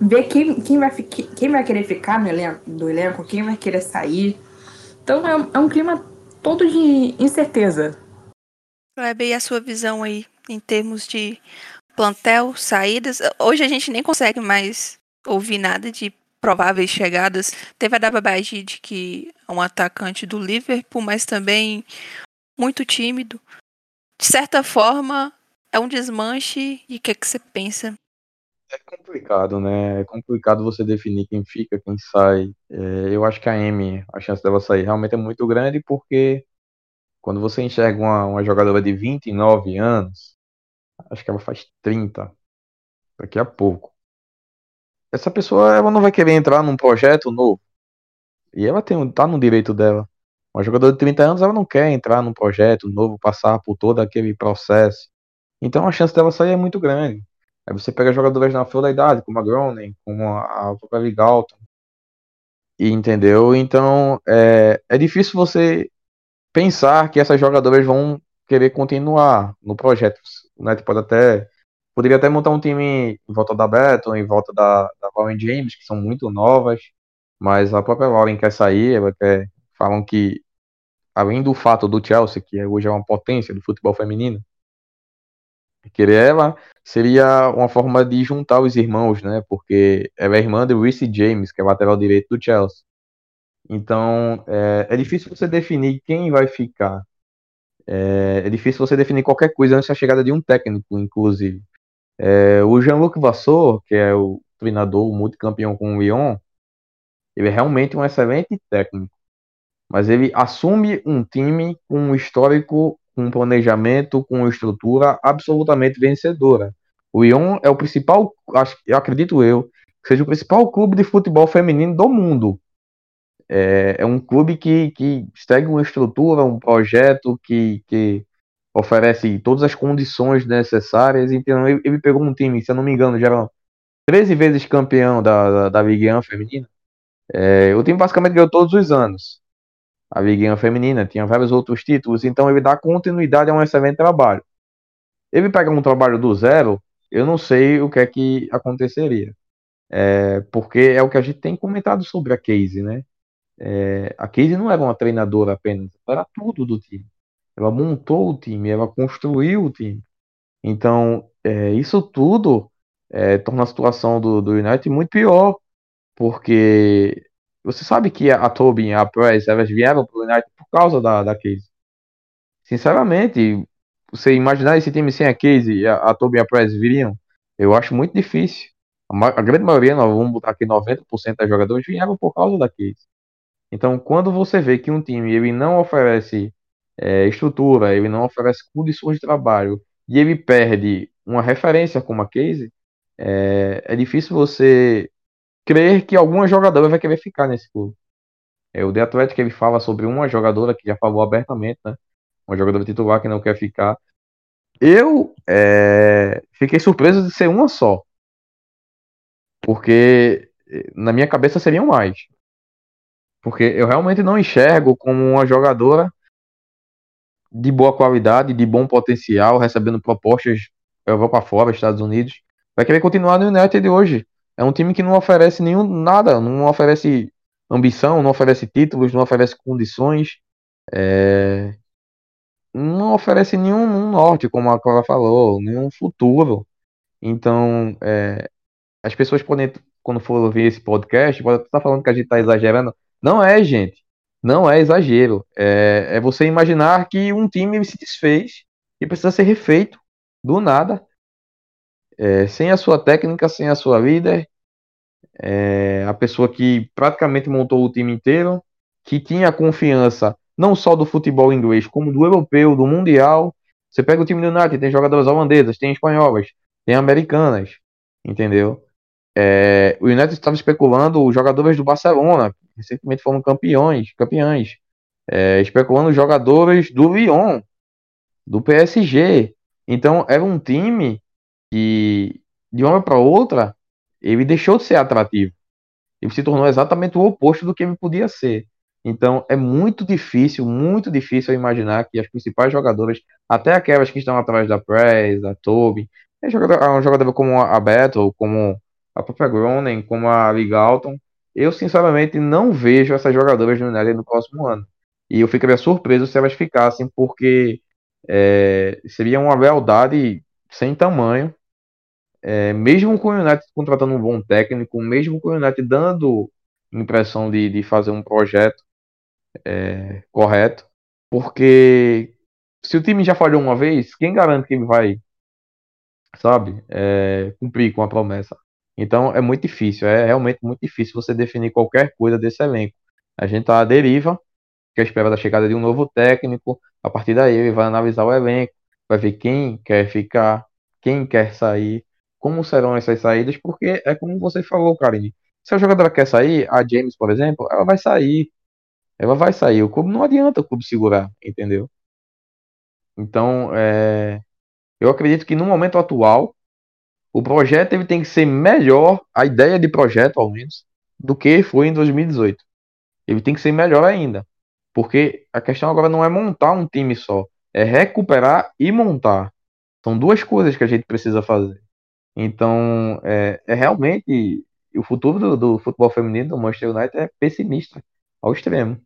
ver quem, quem, vai, quem vai querer ficar no elenco, do elenco, quem vai querer sair. Então é, é um clima todo de incerteza. Kleber, e a sua visão aí em termos de plantel, saídas? Hoje a gente nem consegue mais ouvir nada de prováveis chegadas. Teve a Dababagi de que é um atacante do Liverpool, mas também muito tímido. De certa forma, é um desmanche e o que, é que você pensa? É complicado, né? É complicado você definir quem fica, quem sai. É, eu acho que a M, a chance dela sair realmente é muito grande, porque quando você enxerga uma, uma jogadora de 29 anos, acho que ela faz 30 daqui a pouco. Essa pessoa ela não vai querer entrar num projeto novo. E ela tem, tá no direito dela. Uma jogadora de 30 anos, ela não quer entrar num projeto novo, passar por todo aquele processo. Então a chance dela sair é muito grande. Aí você pega jogadores na flor da idade, como a Groningen, como a própria Galton. E entendeu? Então é, é difícil você pensar que essas jogadoras vão querer continuar no projeto. Né? Pode até poderia até montar um time em volta da Beto, em volta da, da Lauren James, que são muito novas, mas a própria Lauren quer sair, ela quer, falam que além do fato do Chelsea, que hoje é uma potência do futebol feminino, querer ela seria uma forma de juntar os irmãos, né? Porque ela é irmã de Reece James, que é lateral direito do Chelsea. Então, é, é difícil você definir quem vai ficar. É, é, difícil você definir qualquer coisa antes da chegada de um técnico, inclusive. É, o Jean-Luc Vassor, que é o treinador multicampeão com o Lyon, ele é realmente um excelente técnico. Mas ele assume um time com um histórico com planejamento, com estrutura absolutamente vencedora. O Lyon é o principal, eu acredito eu, seja o principal clube de futebol feminino do mundo. É, é um clube que, que segue uma estrutura, um projeto que, que oferece todas as condições necessárias. Então, ele, ele pegou um time, se eu não me engano, já era 13 vezes campeão da, da, da Ligue 1 feminina. É, o time basicamente ganhou todos os anos a Liga Feminina, tinha vários outros títulos, então ele dá continuidade a um excelente trabalho. Ele pega um trabalho do zero, eu não sei o que é que aconteceria. É, porque é o que a gente tem comentado sobre a Casey, né? É, a Casey não era uma treinadora apenas, era tudo do time. Ela montou o time, ela construiu o time. Então, é, isso tudo é, torna a situação do, do United muito pior, porque você sabe que a Tobin e a Price elas vieram pro United por causa da, da crise. sinceramente, você imaginar esse time sem a Case e a, a Toby e a Press viriam, eu acho muito difícil. A, a grande maioria, nós vamos botar aqui 90% dos jogadores vieram por causa da Case. Então, quando você vê que um time ele não oferece é, estrutura, ele não oferece condições de trabalho e ele perde uma referência como a Case, é, é difícil você crer que alguma jogadora vai querer ficar nesse clube. É, o The Athletic ele fala sobre uma jogadora que já falou abertamente, né? Uma jogadora titular que não quer ficar. Eu é, fiquei surpreso de ser uma só. Porque eh, na minha cabeça seriam mais. Porque eu realmente não enxergo como uma jogadora de boa qualidade, de bom potencial, recebendo propostas Europa fora, Estados Unidos. Vai querer continuar no United hoje. É um time que não oferece nenhum nada, não oferece ambição, não oferece títulos, não oferece condições, é, não oferece nenhum, norte, como a Clara falou, nenhum futuro. Então, é, as pessoas podem, quando for ouvir esse podcast, podem estar falando que a gente está exagerando. Não é, gente. Não é exagero. É, é você imaginar que um time se desfez e precisa ser refeito do nada, é, sem a sua técnica, sem a sua líder, é, a pessoa que praticamente montou o time inteiro, que tinha confiança não só do futebol inglês, como do europeu, do mundial. Você pega o time do United, tem jogadoras holandesas, tem espanholas, tem americanas, entendeu? É, o United estava especulando os jogadores do Barcelona, que recentemente foram campeões, campeões. É, especulando jogadores do Lyon, do PSG. Então era um time que de uma para outra ele deixou de ser atrativo. Ele se tornou exatamente o oposto do que ele podia ser. Então é muito difícil, muito difícil imaginar que as principais jogadoras, até aquelas que estão atrás da Press, da Toby, é jogador, uma jogadora como a Battle, como a própria Groningen, como a Lee Alton, eu sinceramente não vejo essas jogadoras no United no próximo ano. E eu ficaria surpreso se elas ficassem, porque é, seria uma lealdade sem tamanho. É, mesmo com o United contratando um bom técnico, mesmo com o United dando impressão de, de fazer um projeto é, correto, porque se o time já falhou uma vez, quem garante que ele vai, sabe, é, cumprir com a promessa? Então é muito difícil, é realmente muito difícil você definir qualquer coisa desse elenco. A gente tá à deriva, que é espera da chegada de um novo técnico, a partir daí ele vai analisar o elenco, vai ver quem quer ficar, quem quer sair, como serão essas saídas, porque é como você falou, Karine. Se a jogadora quer sair, a James, por exemplo, ela vai sair. Ela vai sair. O clube não adianta o clube segurar, entendeu? Então, é, eu acredito que no momento atual, o projeto ele tem que ser melhor, a ideia de projeto, ao menos, do que foi em 2018. Ele tem que ser melhor ainda. Porque a questão agora não é montar um time só, é recuperar e montar. São duas coisas que a gente precisa fazer. Então, é, é realmente o futuro do, do, futebol feminino do Manchester United é pessimista ao extremo.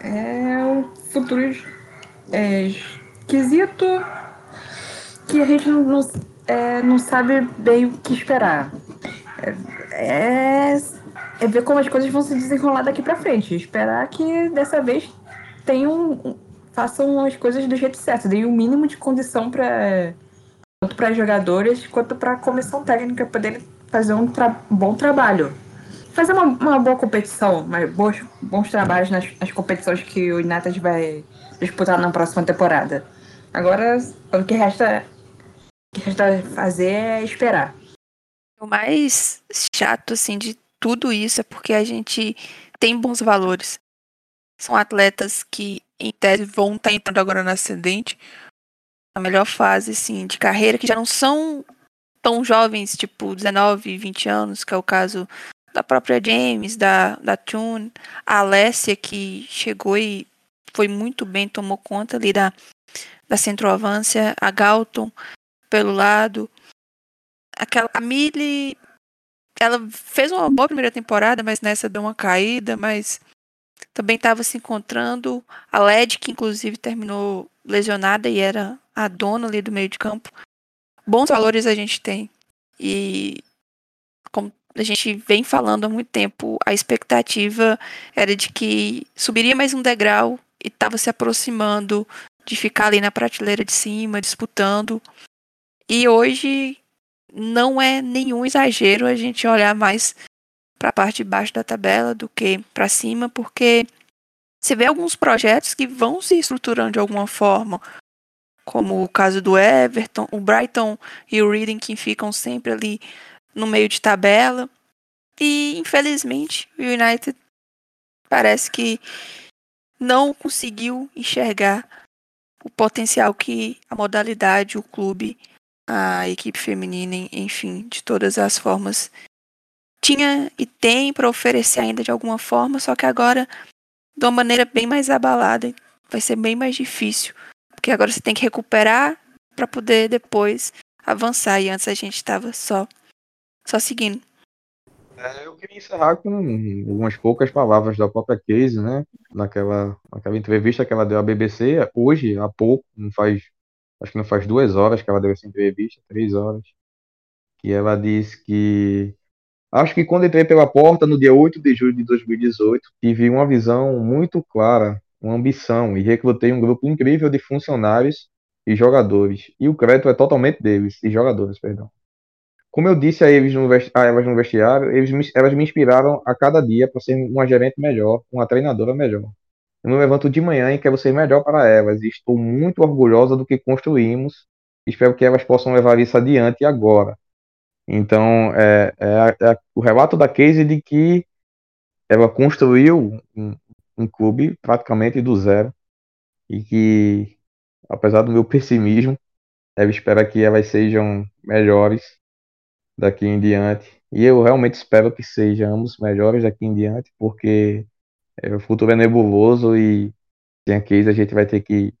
É um futuro é, esquisito que a gente não, não, é, não sabe bem o que esperar. É, é, é, ver como as coisas vão se desenrolar daqui para frente. Esperar que dessa vez tenham, façam as coisas do jeito certo, deem o um mínimo de condição para tanto para jogadores quanto para a comissão técnica poderem fazer um tra bom trabalho. Fazer uma, uma boa competição, mas bons, bons trabalhos nas, nas competições que o United vai disputar na próxima temporada. Agora, o que resta, o que resta fazer é esperar. O mais chato, assim, de tudo isso é porque a gente tem bons valores. São atletas que, em tese, vão estar entrando agora no ascendente, a melhor fase, assim, de carreira, que já não são tão jovens, tipo 19, 20 anos, que é o caso da própria James, da, da Tune, a Alessia, que chegou e foi muito bem, tomou conta ali da, da centroavância, a Galton pelo lado, aquela, a Millie, ela fez uma boa primeira temporada, mas nessa deu uma caída, mas também estava se encontrando, a Led, que inclusive terminou lesionada e era a dona ali do meio de campo, bons valores a gente tem. E como a gente vem falando há muito tempo, a expectativa era de que subiria mais um degrau e estava se aproximando de ficar ali na prateleira de cima, disputando. E hoje não é nenhum exagero a gente olhar mais para a parte de baixo da tabela do que para cima, porque você vê alguns projetos que vão se estruturando de alguma forma, como o caso do Everton, o Brighton e o Reading que ficam sempre ali no meio de tabela. E infelizmente o United parece que não conseguiu enxergar o potencial que a modalidade, o clube, a equipe feminina, enfim, de todas as formas, tinha e tem para oferecer ainda de alguma forma, só que agora de uma maneira bem mais abalada, vai ser bem mais difícil, porque agora você tem que recuperar para poder depois avançar e antes a gente estava só só seguindo. É, eu queria encerrar com algumas poucas palavras da própria Casey, né? Naquela, naquela entrevista que ela deu à BBC, hoje, há pouco, não faz, acho que não faz duas horas que ela deu essa entrevista, três horas, que ela disse que Acho que quando entrei pela porta, no dia 8 de julho de 2018, tive uma visão muito clara, uma ambição, e recrutei um grupo incrível de funcionários e jogadores. E o crédito é totalmente deles, e jogadores, perdão. Como eu disse a, eles no, a elas no vestiário, eles elas me inspiraram a cada dia para ser uma gerente melhor, uma treinadora melhor. Eu me levanto de manhã e quero ser melhor para elas, e estou muito orgulhosa do que construímos. Espero que elas possam levar isso adiante agora. Então, é, é, é o relato da Casey de que ela construiu um, um clube praticamente do zero e que, apesar do meu pessimismo, ela espera que elas sejam melhores daqui em diante. E eu realmente espero que sejamos melhores daqui em diante, porque é, o futuro é nebuloso e sem a case a gente vai ter que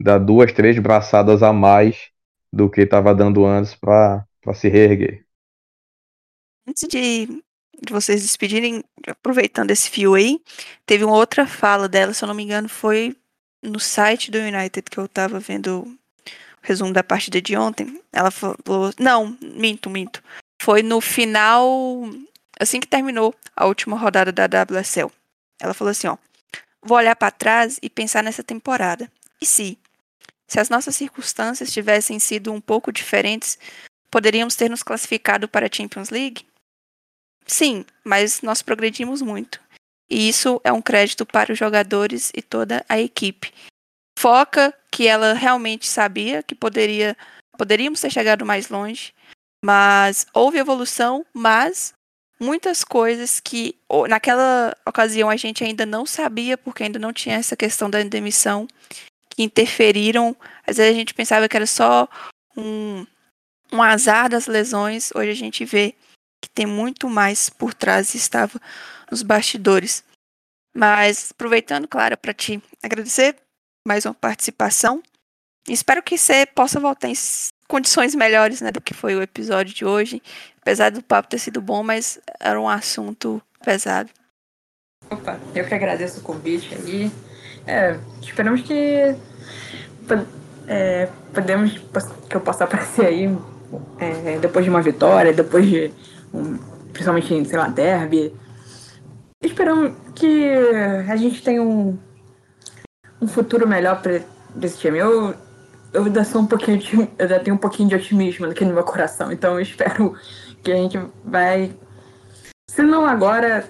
dar duas, três braçadas a mais do que estava dando antes para se reerguer. Antes de, de vocês despedirem, aproveitando esse fio aí, teve uma outra fala dela, se eu não me engano, foi no site do United que eu tava vendo o resumo da partida de ontem. Ela falou. Não, minto, minto. Foi no final, assim que terminou a última rodada da WSL. Ela falou assim, ó: "Vou olhar para trás e pensar nessa temporada. E se se as nossas circunstâncias tivessem sido um pouco diferentes, poderíamos ter nos classificado para a Champions League? Sim, mas nós progredimos muito. E isso é um crédito para os jogadores e toda a equipe. Foca que ela realmente sabia que poderia poderíamos ter chegado mais longe mas houve evolução, mas muitas coisas que naquela ocasião a gente ainda não sabia, porque ainda não tinha essa questão da demissão, que interferiram. Às vezes a gente pensava que era só um, um azar das lesões, hoje a gente vê que tem muito mais por trás e estava nos bastidores. Mas aproveitando, claro, para te agradecer mais uma participação. Espero que você possa voltar em condições melhores né, do que foi o episódio de hoje. Apesar do papo ter sido bom, mas era um assunto pesado. Opa, eu que agradeço o convite aí. É, esperamos que é, podemos que eu possa aparecer aí é, depois de uma vitória, depois de um, principalmente em, sei lá, derby. Esperamos que a gente tenha um, um futuro melhor para esse time. Eu eu ainda sou um pouquinho de, eu ainda tenho um pouquinho de otimismo aqui no meu coração, então eu espero que a gente vai se não agora,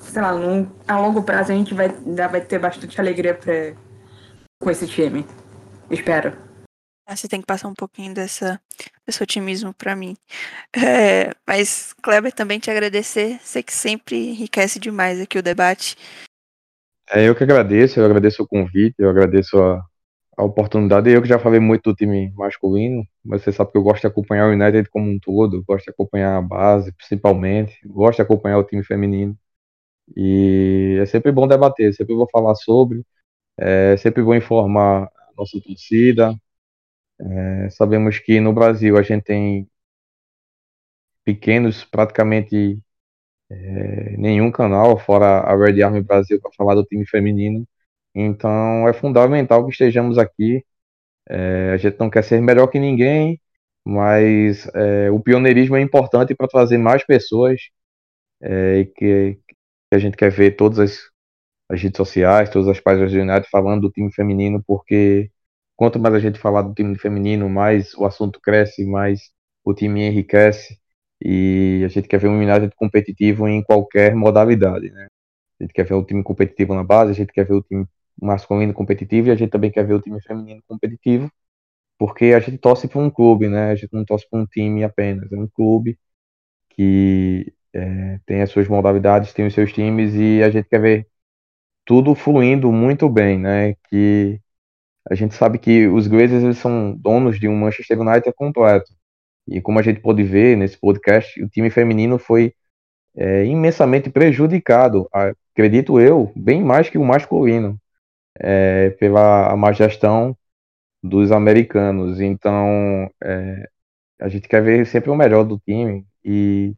sei lá, num, a longo prazo a gente vai ainda vai ter bastante alegria pra, com esse time. Espero. Ah, você tem que passar um pouquinho dessa, desse otimismo para mim. É, mas, Kleber, também te agradecer. Sei que sempre enriquece demais aqui o debate. É, eu que agradeço, eu agradeço o convite, eu agradeço a, a oportunidade. Eu que já falei muito do time masculino, mas você sabe que eu gosto de acompanhar o United como um todo, gosto de acompanhar a base, principalmente, gosto de acompanhar o time feminino. E é sempre bom debater, sempre vou falar sobre, é, sempre vou informar a nossa torcida. É, sabemos que no Brasil a gente tem pequenos, praticamente é, nenhum canal, fora a Red Army Brasil, para falar do time feminino. Então é fundamental que estejamos aqui. É, a gente não quer ser melhor que ninguém, mas é, o pioneirismo é importante para trazer mais pessoas é, e que, que, a gente quer ver todas as, as redes sociais, todas as páginas do United falando do time feminino, porque quanto mais a gente falar do time feminino, mais o assunto cresce, mais o time enriquece e a gente quer ver um United competitivo em qualquer modalidade, né? A gente quer ver o time competitivo na base, a gente quer ver o time masculino competitivo e a gente também quer ver o time feminino competitivo, porque a gente torce para um clube, né? A gente não torce para um time apenas, é um clube que é, tem as suas modalidades, tem os seus times e a gente quer ver tudo fluindo muito bem, né? Que a gente sabe que os Glazers eles são donos de um Manchester United completo. E como a gente pôde ver nesse podcast, o time feminino foi é, imensamente prejudicado, acredito eu, bem mais que o masculino, é, pela má gestão dos americanos. Então, é, a gente quer ver sempre o melhor do time e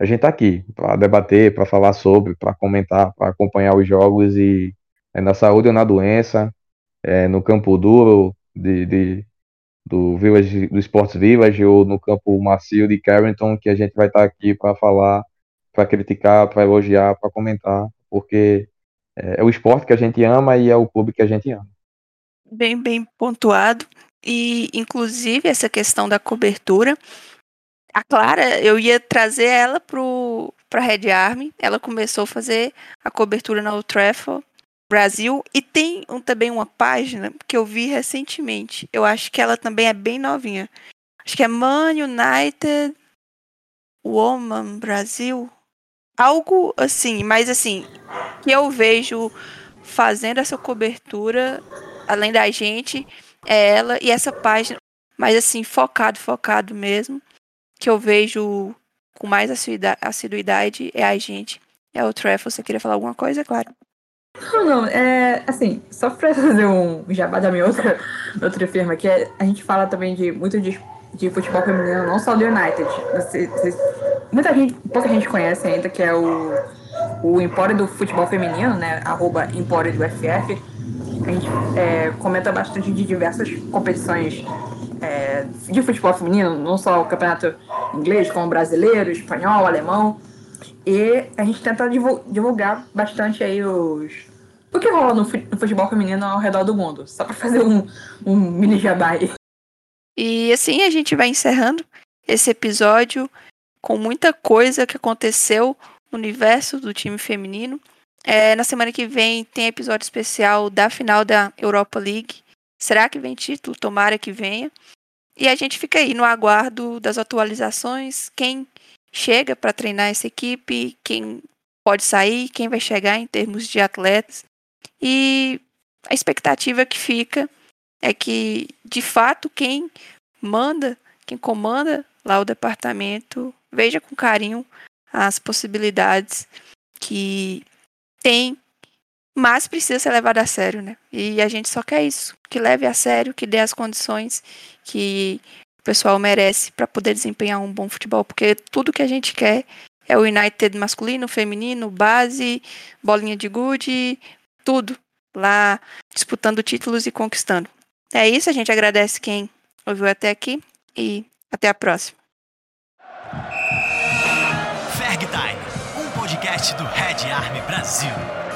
a gente está aqui para debater, para falar sobre, para comentar, para acompanhar os jogos e é na saúde ou na doença, é, no campo duro de, de, do Village, do Sports Village ou no campo macio de Carrington que a gente vai estar tá aqui para falar, para criticar, para elogiar, para comentar, porque é, é o esporte que a gente ama e é o clube que a gente ama. Bem, bem pontuado. E, inclusive, essa questão da cobertura a Clara, eu ia trazer ela para Red Army. Ela começou a fazer a cobertura na Old Trafford Brasil e tem um, também uma página que eu vi recentemente. Eu acho que ela também é bem novinha. Acho que é Man United Woman Brasil. Algo assim, mas assim, que eu vejo fazendo essa cobertura, além da gente, é ela e essa página, mas assim, focado, focado mesmo que eu vejo com mais assiduidade é a gente. É o Treffle. Você queria falar alguma coisa, claro? Não, não, é assim, só pra fazer um jabá da minha outra, outra firma, que é, a gente fala também de muito de, de futebol feminino, não só do United. Você, você, muita gente, pouca gente conhece ainda, que é o, o Empório do Futebol Feminino, né? Arroba Empório do FF. A gente é, comenta bastante de diversas competições é, de futebol feminino, não só o campeonato inglês, como brasileiro, espanhol, alemão. E a gente tenta divulgar bastante aí os, o que rola no futebol feminino ao redor do mundo. Só para fazer um, um mini jabá. E assim a gente vai encerrando esse episódio com muita coisa que aconteceu no universo do time feminino. É, na semana que vem tem episódio especial da final da Europa League. Será que vem título? Tomara que venha. E a gente fica aí no aguardo das atualizações, quem chega para treinar essa equipe, quem pode sair, quem vai chegar em termos de atletas. E a expectativa que fica é que, de fato, quem manda, quem comanda lá o departamento, veja com carinho as possibilidades que tem mas precisa ser levado a sério, né? E a gente só quer isso, que leve a sério, que dê as condições que pessoal merece para poder desempenhar um bom futebol, porque tudo que a gente quer é o United masculino, feminino, base, bolinha de gude, tudo lá disputando títulos e conquistando. É isso, a gente agradece quem ouviu até aqui e até a próxima. Um podcast do Red Army Brasil.